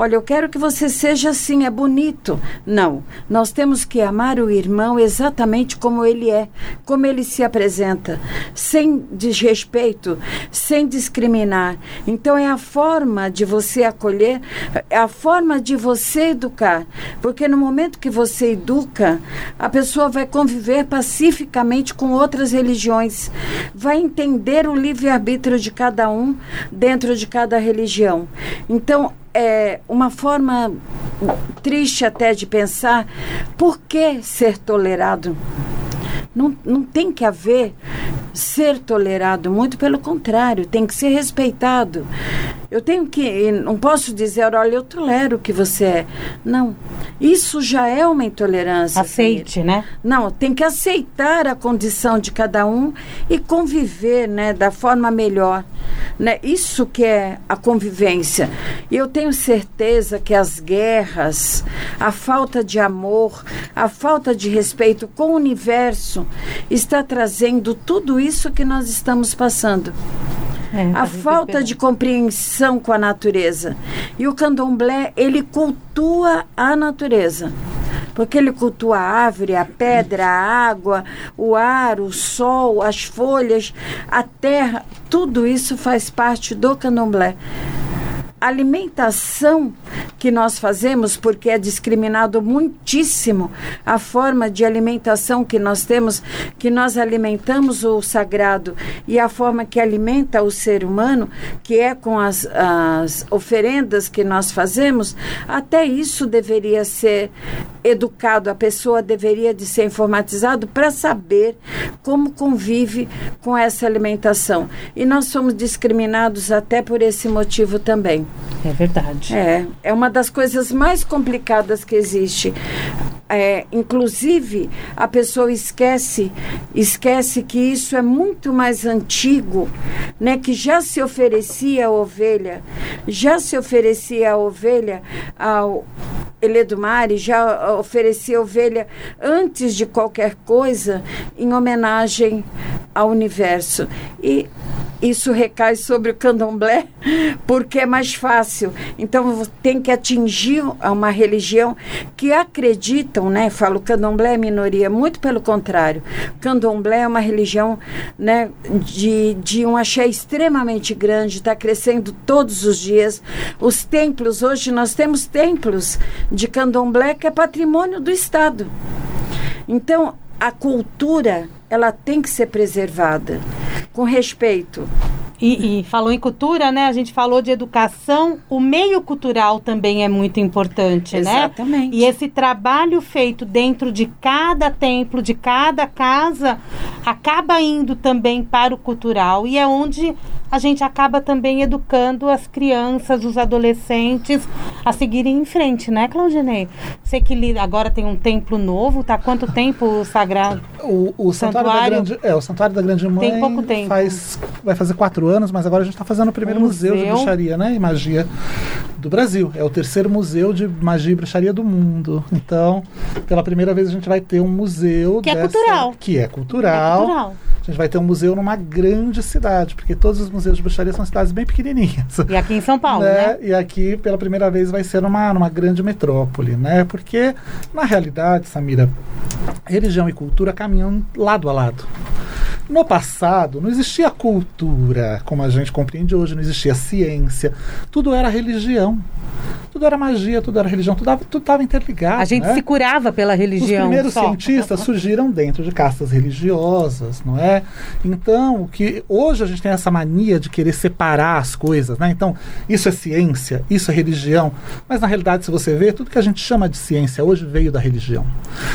Olha, eu quero que você seja assim, é bonito. Não, nós temos que amar o irmão exatamente como ele é, como ele se apresenta, sem desrespeito, sem discriminar. Então é a forma de você acolher, é a forma de você educar. Porque no momento que você educa, a pessoa vai conviver pacificamente com outras religiões, vai entender o livre-arbítrio de cada um dentro de cada religião. Então, é uma forma triste até de pensar por que ser tolerado. Não, não tem que haver ser tolerado, muito pelo contrário, tem que ser respeitado. Eu tenho que, não posso dizer, olha, eu tolero o que você é. Não, isso já é uma intolerância. Aceite, né? Não, tem que aceitar a condição de cada um e conviver, né, da forma melhor. Né? Isso que é a convivência. E eu tenho certeza que as guerras, a falta de amor, a falta de respeito com o universo está trazendo tudo isso que nós estamos passando. É, a falta de compreensão com a natureza. E o candomblé, ele cultua a natureza. Porque ele cultua a árvore, a pedra, a água, o ar, o sol, as folhas, a terra. Tudo isso faz parte do candomblé. Alimentação que nós fazemos, porque é discriminado muitíssimo a forma de alimentação que nós temos, que nós alimentamos o sagrado e a forma que alimenta o ser humano, que é com as, as oferendas que nós fazemos, até isso deveria ser educado, a pessoa deveria de ser informatizado para saber como convive com essa alimentação. E nós somos discriminados até por esse motivo também. É verdade. É, é uma das coisas mais complicadas que existe. É, inclusive, a pessoa esquece, esquece que isso é muito mais antigo, né? Que já se oferecia a ovelha, já se oferecia a ovelha ao Eledumare, já oferecia ovelha antes de qualquer coisa, em homenagem ao universo. E isso recai sobre o candomblé porque é mais fácil. Então tem que atingir uma religião que acreditam, né? Falo candomblé é minoria, muito pelo contrário. Candomblé é uma religião, né, de, de um axé extremamente grande, está crescendo todos os dias. Os templos, hoje nós temos templos de candomblé que é patrimônio do Estado. Então, a cultura, ela tem que ser preservada com respeito. E, e, falou em cultura, né? A gente falou de educação. O meio cultural também é muito importante, Exatamente. né? Exatamente. E esse trabalho feito dentro de cada templo, de cada casa, acaba indo também para o cultural e é onde a gente acaba também educando as crianças, os adolescentes a seguirem em frente, né, Claudinei? Você que agora tem um templo novo, tá quanto tempo o sagrado? O, o santuário, santuário, da Grande, é, o santuário da Grande Mãe tem pouco tempo. Faz, vai fazer quatro anos, mas agora a gente está fazendo o primeiro um museu. museu de bruxaria, né, e magia do Brasil. É o terceiro museu de magia e bruxaria do mundo. Então, pela primeira vez a gente vai ter um museu que dessa, é cultural, que é cultural. É cultural. A gente vai ter um museu numa grande cidade, porque todos os museus de bruxaria são cidades bem pequenininhas. E aqui em São Paulo, né? né? E aqui, pela primeira vez, vai ser numa, numa grande metrópole, né? Porque, na realidade, Samira, religião e cultura caminham lado a lado. No passado, não existia cultura como a gente compreende hoje, não existia ciência, tudo era religião. Tudo era magia, tudo era religião, tudo estava interligado. A gente né? se curava pela religião. Os primeiros só. cientistas surgiram dentro de castas religiosas, não é? Então, que hoje a gente tem essa mania de querer separar as coisas, né? Então, isso é ciência, isso é religião, mas na realidade, se você vê, tudo que a gente chama de ciência hoje veio da religião.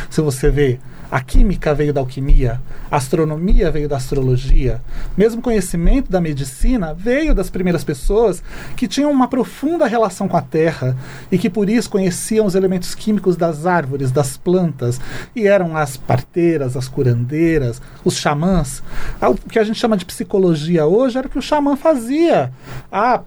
Se você vê a química veio da alquimia, a astronomia veio da astrologia, mesmo conhecimento da medicina veio das primeiras pessoas que tinham uma profunda relação com a terra e que por isso conheciam os elementos químicos das árvores, das plantas, e eram as parteiras, as curandeiras, os xamãs. O que a gente chama de psicologia hoje era o que o xamã fazia há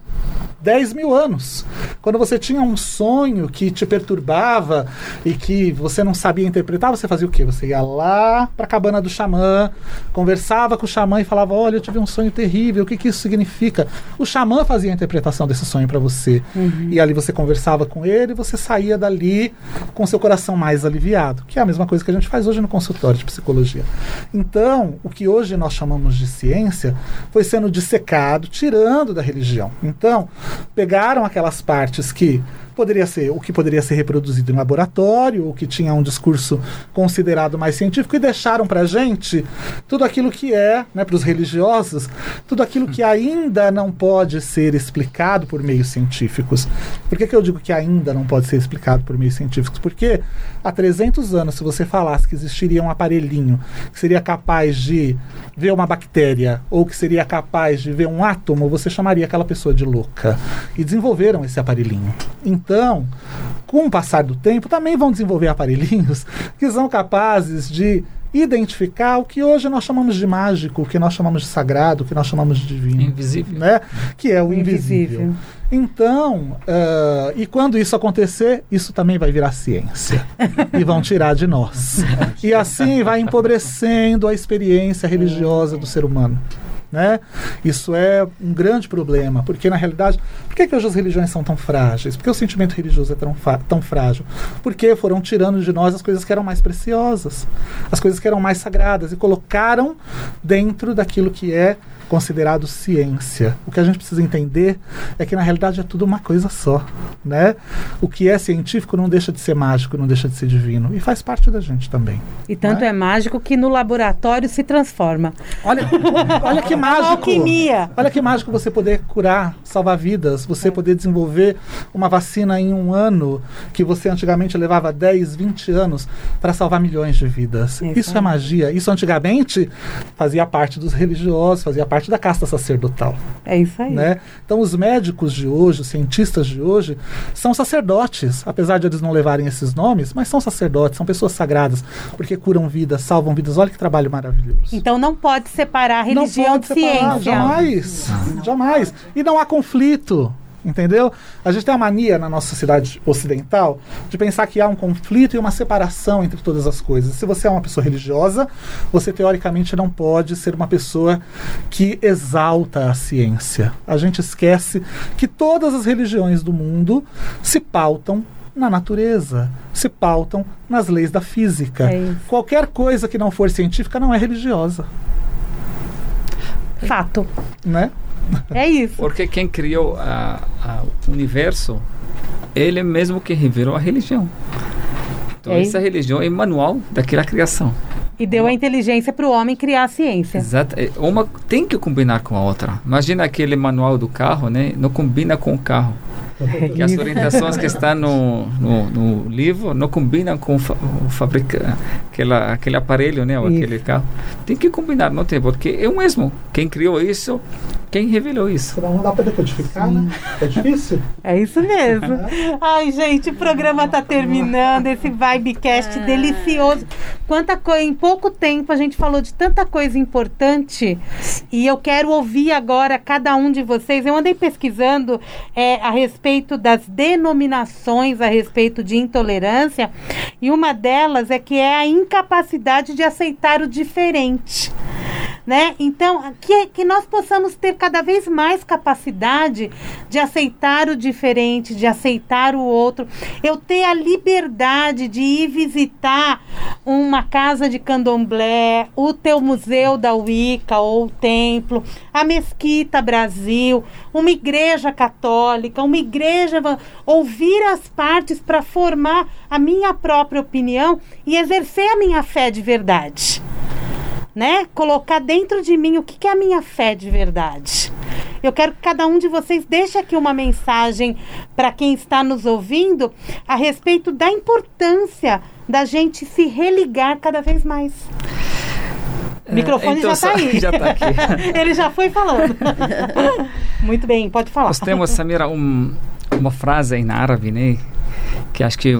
10 mil anos. Quando você tinha um sonho que te perturbava e que você não sabia interpretar, você fazia o quê? Você ia lá para a cabana do xamã, conversava com o xamã e falava: Olha, eu tive um sonho terrível, o que, que isso significa? O xamã fazia a interpretação desse sonho para você. Uhum. E ali você conversava com ele e você saía dali com seu coração mais aliviado, que é a mesma coisa que a gente faz hoje no consultório de psicologia. Então, o que hoje nós chamamos de ciência foi sendo dissecado, tirando da religião. Então, pegaram aquelas partes que poderia ser o que poderia ser reproduzido em laboratório, o que tinha um discurso considerado mais científico, e deixaram para gente tudo aquilo que é, né, para os religiosos, tudo aquilo que ainda não pode ser explicado por meios científicos. Por que, que eu digo que ainda não pode ser explicado por meios científicos? Porque há 300 anos, se você falasse que existiria um aparelhinho que seria capaz de ver uma bactéria ou que seria capaz de ver um átomo, você chamaria aquela pessoa de louca. E desenvolveram esse aparelhinho. Então, com o passar do tempo, também vão desenvolver aparelhinhos que são capazes de identificar o que hoje nós chamamos de mágico, o que nós chamamos de sagrado, o que nós chamamos de divino. Invisível. Né? Que é o invisível. invisível. Então, uh, e quando isso acontecer, isso também vai virar ciência. e vão tirar de nós. e assim vai empobrecendo a experiência religiosa do ser humano. Né? Isso é um grande problema, porque na realidade, por que, que hoje as religiões são tão frágeis? Por que o sentimento religioso é tão, tão frágil? Porque foram tirando de nós as coisas que eram mais preciosas, as coisas que eram mais sagradas e colocaram dentro daquilo que é considerado ciência. O que a gente precisa entender é que na realidade é tudo uma coisa só, né? O que é científico não deixa de ser mágico, não deixa de ser divino e faz parte da gente também. E tanto né? é mágico que no laboratório se transforma. Olha, olha que mágico. Alquimia. Olha que mágico você poder curar, salvar vidas, você poder desenvolver uma vacina em um ano que você antigamente levava 10, 20 anos para salvar milhões de vidas. Isso Isso é magia. Isso antigamente fazia parte dos religiosos, fazia parte da casta sacerdotal. É isso aí. Né? Então, os médicos de hoje, os cientistas de hoje, são sacerdotes, apesar de eles não levarem esses nomes, mas são sacerdotes, são pessoas sagradas, porque curam vidas, salvam vidas. Olha que trabalho maravilhoso. Então não pode separar não religião pode de separar, ciência. jamais, jamais. E não há conflito. Entendeu? A gente tem a mania na nossa sociedade ocidental de pensar que há um conflito e uma separação entre todas as coisas. Se você é uma pessoa religiosa, você teoricamente não pode ser uma pessoa que exalta a ciência. A gente esquece que todas as religiões do mundo se pautam na natureza, se pautam nas leis da física. É. Qualquer coisa que não for científica não é religiosa, Fato. né? É isso. Porque quem criou o universo, ele mesmo que revelou a religião. Então, É essa religião é manual daquela criação. E deu a inteligência para o homem criar a ciência. Exato. É, Uma tem que combinar com a outra. Imagina aquele manual do carro, né? Não combina com o carro. Que as orientações que estão no, no, no livro não combinam com o, fa o fabrica aquela, aquele aparelho, né? Ou Isso. aquele carro. Tem que combinar, não tem, porque é o mesmo. Quem criou isso, quem revelou isso. Não dá para decodificar, né? É difícil. É isso mesmo. Ai, gente, o programa tá terminando, esse Vibecast delicioso. Quanta coisa, em pouco tempo a gente falou de tanta coisa importante e eu quero ouvir agora cada um de vocês. Eu andei pesquisando é, a respeito das denominações a respeito de intolerância e uma delas é que é a incapacidade de aceitar o diferente né? Então, que, que nós possamos ter cada vez mais capacidade de aceitar o diferente, de aceitar o outro. Eu ter a liberdade de ir visitar uma casa de candomblé, o teu museu da Wicca ou o templo, a Mesquita Brasil, uma igreja católica, uma igreja, ouvir as partes para formar a minha própria opinião e exercer a minha fé de verdade né? Colocar dentro de mim o que, que é a minha fé de verdade. Eu quero que cada um de vocês deixe aqui uma mensagem para quem está nos ouvindo a respeito da importância da gente se religar cada vez mais. O microfone então, já está aí. já tá aqui. Ele já foi falando. Muito bem, pode falar. Nós temos, Samira, um, uma frase em árabe, né? Que acho que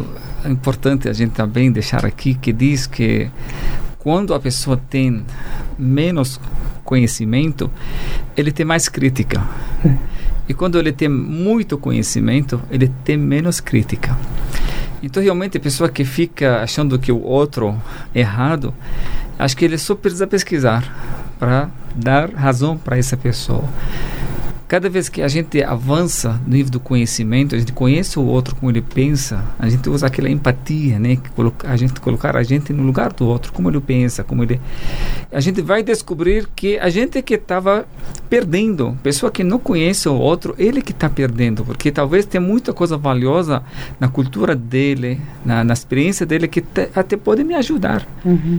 é importante a gente também deixar aqui, que diz que quando a pessoa tem menos conhecimento, ele tem mais crítica. E quando ele tem muito conhecimento, ele tem menos crítica. Então, realmente, a pessoa que fica achando que o outro é errado, acho que ele só precisa pesquisar para dar razão para essa pessoa. Cada vez que a gente avança no nível do conhecimento, a gente conhece o outro como ele pensa, a gente usa aquela empatia, né? A gente colocar a gente no lugar do outro, como ele pensa, como ele. A gente vai descobrir que a gente que estava perdendo, pessoa que não conhece o outro, ele que está perdendo, porque talvez tenha muita coisa valiosa na cultura dele, na, na experiência dele, que até pode me ajudar.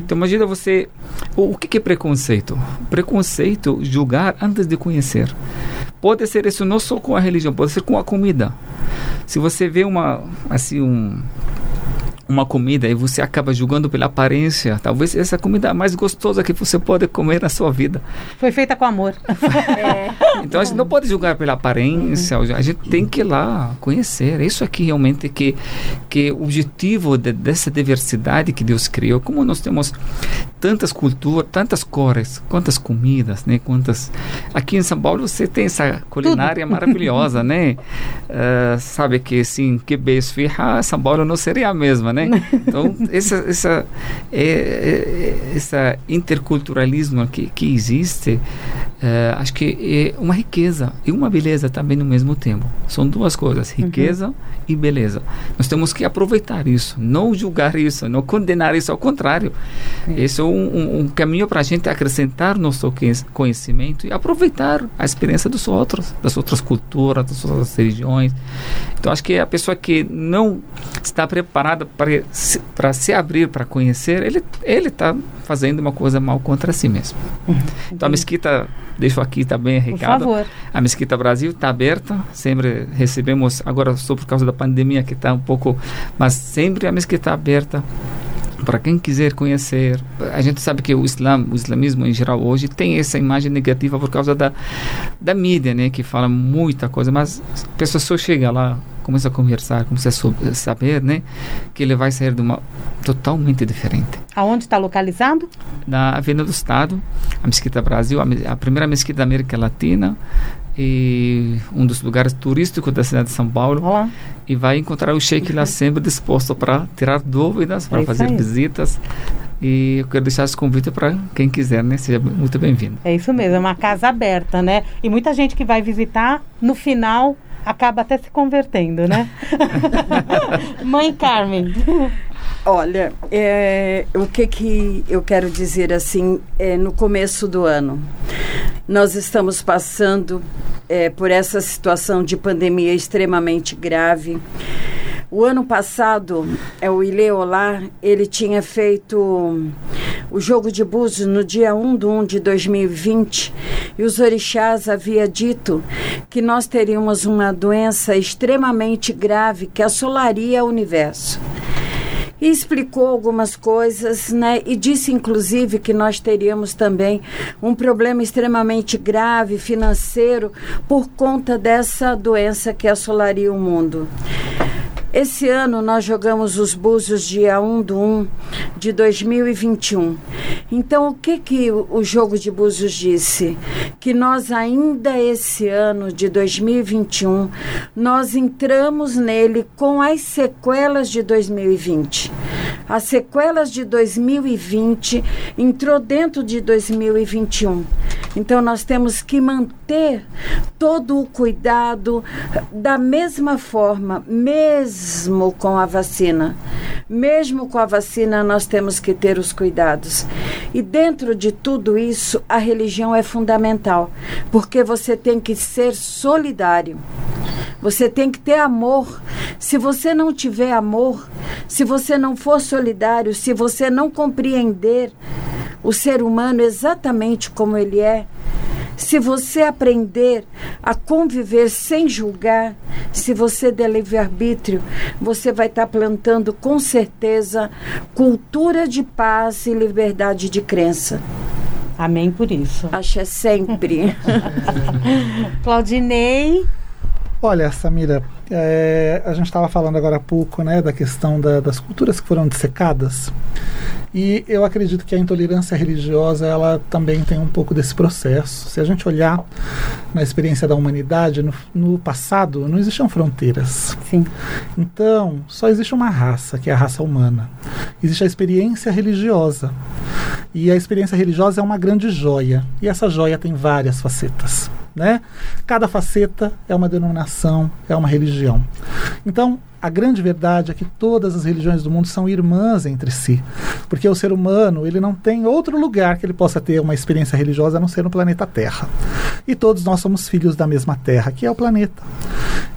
Então imagina você, o, o que, que é preconceito? Preconceito, julgar antes de conhecer. Pode ser isso não só com a religião, pode ser com a comida. Se você vê uma, assim, um, uma comida e você acaba julgando pela aparência, talvez essa comida é a mais gostosa que você pode comer na sua vida. Foi feita com amor. Então a gente não pode julgar pela aparência, a gente tem que ir lá conhecer. Isso aqui realmente que que o objetivo de, dessa diversidade que Deus criou, como nós temos tantas culturas, tantas cores, quantas comidas, né? Quantas aqui em São Paulo você tem essa culinária maravilhosa, né? Ah, sabe que assim, que besfirra, São Paulo não seria a mesma, né? Então essa essa é, é, essa interculturalismo que que existe eh, acho que é uma riqueza e uma beleza também no mesmo tempo. São duas coisas, riqueza e beleza. Nós temos que aproveitar isso, não julgar isso, não condenar isso, ao contrário. Esse é um, um, um caminho para a gente acrescentar nosso conhecimento e aproveitar a experiência dos outros, das outras culturas, das outras religiões. Então, acho que a pessoa que não está preparada para se, para se abrir para conhecer, ele ele está fazendo uma coisa mal contra si mesmo. Uhum. Então, a mesquita, deixo aqui também recado. Por favor. A Mesquita Brasil está aberta, sempre recebemos, agora só por causa da pandemia que está um pouco, mas sempre a Mesquita está aberta para quem quiser conhecer. A gente sabe que o Islã, o islamismo em geral hoje tem essa imagem negativa por causa da, da mídia, né, que fala muita coisa, mas a pessoa só chega lá, começa a conversar, começa a saber, né, que ele vai sair de uma totalmente diferente. Aonde está localizado? Na Avenida do Estado, a Mesquita Brasil, a, a primeira mesquita da América Latina e um dos lugares turísticos da cidade de São Paulo. Olá. E vai encontrar o Sheik lá sempre disposto para tirar dúvidas, para é fazer visitas. E eu quero deixar esse convite para quem quiser, né? Seja muito bem-vindo. É isso mesmo, é uma casa aberta, né? E muita gente que vai visitar, no final, acaba até se convertendo, né? Mãe Carmen. Olha, é, o que, que eu quero dizer assim, é, no começo do ano, nós estamos passando é, por essa situação de pandemia extremamente grave. O ano passado, é, o Ileolá, ele tinha feito o jogo de Búzios no dia 1 de 1 de 2020 e os orixás havia dito que nós teríamos uma doença extremamente grave que assolaria o universo e explicou algumas coisas, né? E disse inclusive que nós teríamos também um problema extremamente grave financeiro por conta dessa doença que assolaria o mundo. Esse ano nós jogamos os Búzios dia 1 do 1 de 2021. Então, o que, que o jogo de Búzios disse? Que nós ainda esse ano de 2021, nós entramos nele com as sequelas de 2020. As sequelas de 2020 entrou dentro de 2021. Então nós temos que manter todo o cuidado da mesma forma, mesmo com a vacina. Mesmo com a vacina, nós temos que ter os cuidados. E dentro de tudo isso, a religião é fundamental, porque você tem que ser solidário. Você tem que ter amor. Se você não tiver amor, se você não for solidário, se você não compreender o ser humano exatamente como ele é, se você aprender a conviver sem julgar, se você der livre-arbítrio, você vai estar plantando com certeza cultura de paz e liberdade de crença. Amém por isso. Acho é sempre. Claudinei. Olha, Samira, é, a gente estava falando agora há pouco né, da questão da, das culturas que foram dissecadas. E eu acredito que a intolerância religiosa ela também tem um pouco desse processo. Se a gente olhar na experiência da humanidade, no, no passado não existiam fronteiras. Sim. Então, só existe uma raça, que é a raça humana. Existe a experiência religiosa. E a experiência religiosa é uma grande joia. E essa joia tem várias facetas. Né? Cada faceta é uma denominação, é uma religião. Então, a grande verdade é que todas as religiões do mundo são irmãs entre si, porque o ser humano ele não tem outro lugar que ele possa ter uma experiência religiosa a não ser no planeta Terra. E todos nós somos filhos da mesma Terra, que é o planeta.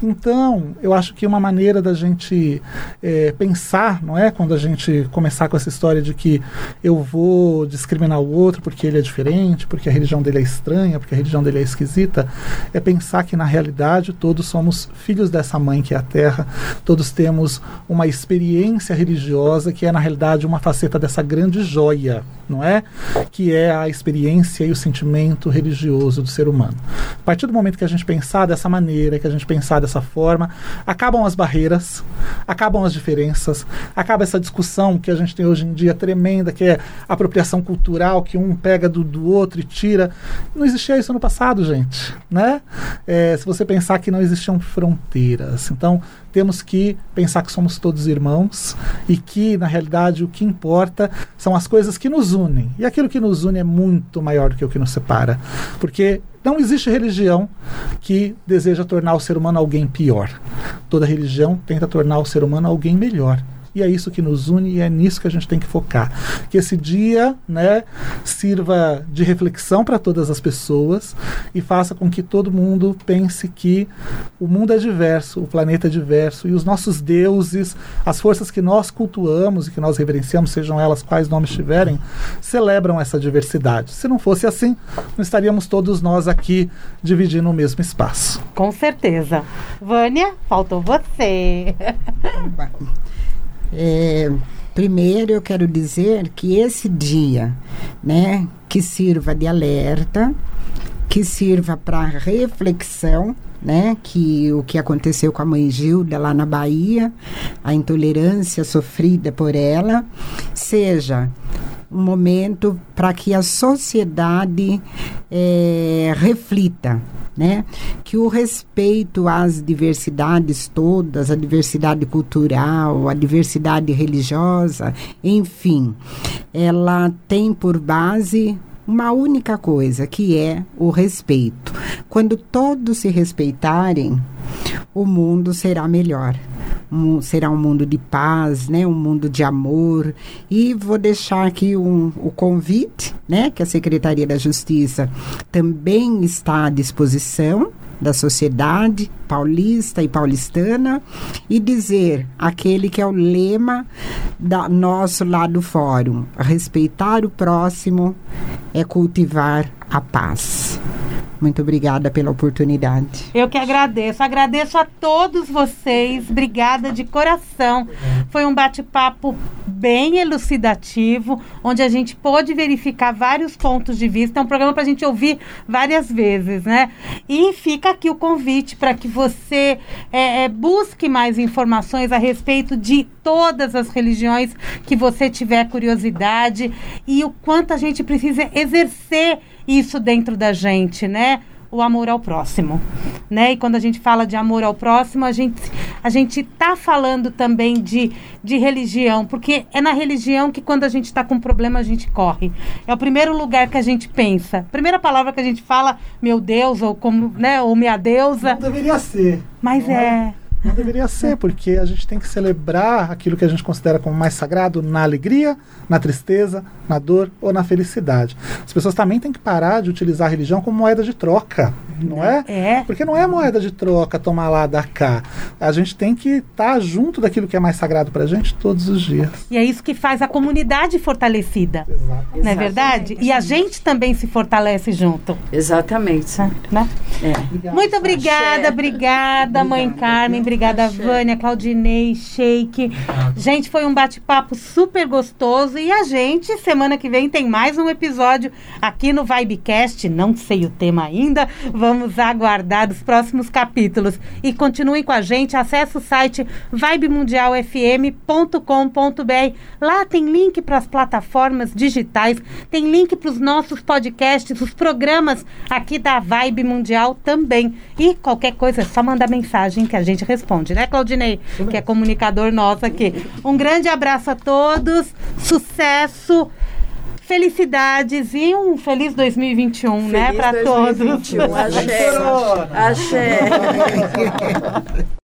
Então, eu acho que uma maneira da gente é, pensar, não é, quando a gente começar com essa história de que eu vou discriminar o outro porque ele é diferente, porque a religião dele é estranha, porque a religião dele é esquisita, é pensar que na realidade todos somos filhos dessa mãe que é a Terra todos temos uma experiência religiosa que é, na realidade, uma faceta dessa grande joia, não é? Que é a experiência e o sentimento religioso do ser humano. A partir do momento que a gente pensar dessa maneira, que a gente pensar dessa forma, acabam as barreiras, acabam as diferenças, acaba essa discussão que a gente tem hoje em dia tremenda, que é apropriação cultural, que um pega do, do outro e tira. Não existia isso no passado, gente, né? É, se você pensar que não existiam fronteiras. Então, temos que pensar que somos todos irmãos e que, na realidade, o que importa são as coisas que nos unem. E aquilo que nos une é muito maior do que o que nos separa. Porque não existe religião que deseja tornar o ser humano alguém pior. Toda religião tenta tornar o ser humano alguém melhor. E é isso que nos une e é nisso que a gente tem que focar. Que esse dia né, sirva de reflexão para todas as pessoas e faça com que todo mundo pense que o mundo é diverso, o planeta é diverso e os nossos deuses, as forças que nós cultuamos e que nós reverenciamos, sejam elas quais nomes tiverem, celebram essa diversidade. Se não fosse assim, não estaríamos todos nós aqui dividindo o mesmo espaço. Com certeza. Vânia, faltou você. É, primeiro eu quero dizer que esse dia, né, que sirva de alerta, que sirva para reflexão, né, que o que aconteceu com a mãe Gilda lá na Bahia, a intolerância sofrida por ela, seja um momento para que a sociedade é, reflita, né? Que o respeito às diversidades todas, a diversidade cultural, a diversidade religiosa, enfim, ela tem por base uma única coisa, que é o respeito. Quando todos se respeitarem, o mundo será melhor. Um, será um mundo de paz, né? um mundo de amor. E vou deixar aqui um, o convite, né? que a Secretaria da Justiça também está à disposição da sociedade paulista e paulistana e dizer aquele que é o lema da nosso lado do fórum: respeitar o próximo é cultivar a paz. Muito obrigada pela oportunidade. Eu que agradeço. Agradeço a todos vocês. Obrigada de coração. Foi um bate-papo bem elucidativo, onde a gente pôde verificar vários pontos de vista. É um programa para a gente ouvir várias vezes, né? E fica aqui o convite para que você é, é, busque mais informações a respeito de todas as religiões que você tiver curiosidade e o quanto a gente precisa exercer isso dentro da gente, né? O amor ao próximo, né? E quando a gente fala de amor ao próximo, a gente a gente tá falando também de, de religião, porque é na religião que quando a gente está com problema a gente corre. É o primeiro lugar que a gente pensa. Primeira palavra que a gente fala, meu Deus ou como, né, ou minha deusa. Não deveria ser. Mas é. é. Não deveria ser, porque a gente tem que celebrar aquilo que a gente considera como mais sagrado na alegria, na tristeza, na dor ou na felicidade. As pessoas também têm que parar de utilizar a religião como moeda de troca, não é? É. Porque não é moeda de troca tomar lá, dar cá. A gente tem que estar junto daquilo que é mais sagrado para a gente todos os dias. E é isso que faz a comunidade fortalecida. Exato. Não é verdade? E a gente também se fortalece junto. Exatamente. Né? É. Muito obrigada, obrigada, mãe Carmen, obrigada, Vânia, Claudinei, Sheik. Gente, foi um bate-papo super gostoso e a gente, semana que vem, tem mais um episódio aqui no Vibecast. Não sei o tema ainda, vamos aguardar os próximos capítulos. E continuem com a gente, acesse o site vibemundialfm.com.br. Lá tem link para as plataformas digitais, tem link para os nossos podcasts, os programas aqui da Vibe Mundial também. E qualquer coisa é só mandar mensagem que a gente responde, né, Claudinei? Que é comunicador nosso aqui. Um grande abraço a todos, sucesso, felicidades e um feliz 2021, né, Feliz para todos. 2021. Axé. Axé.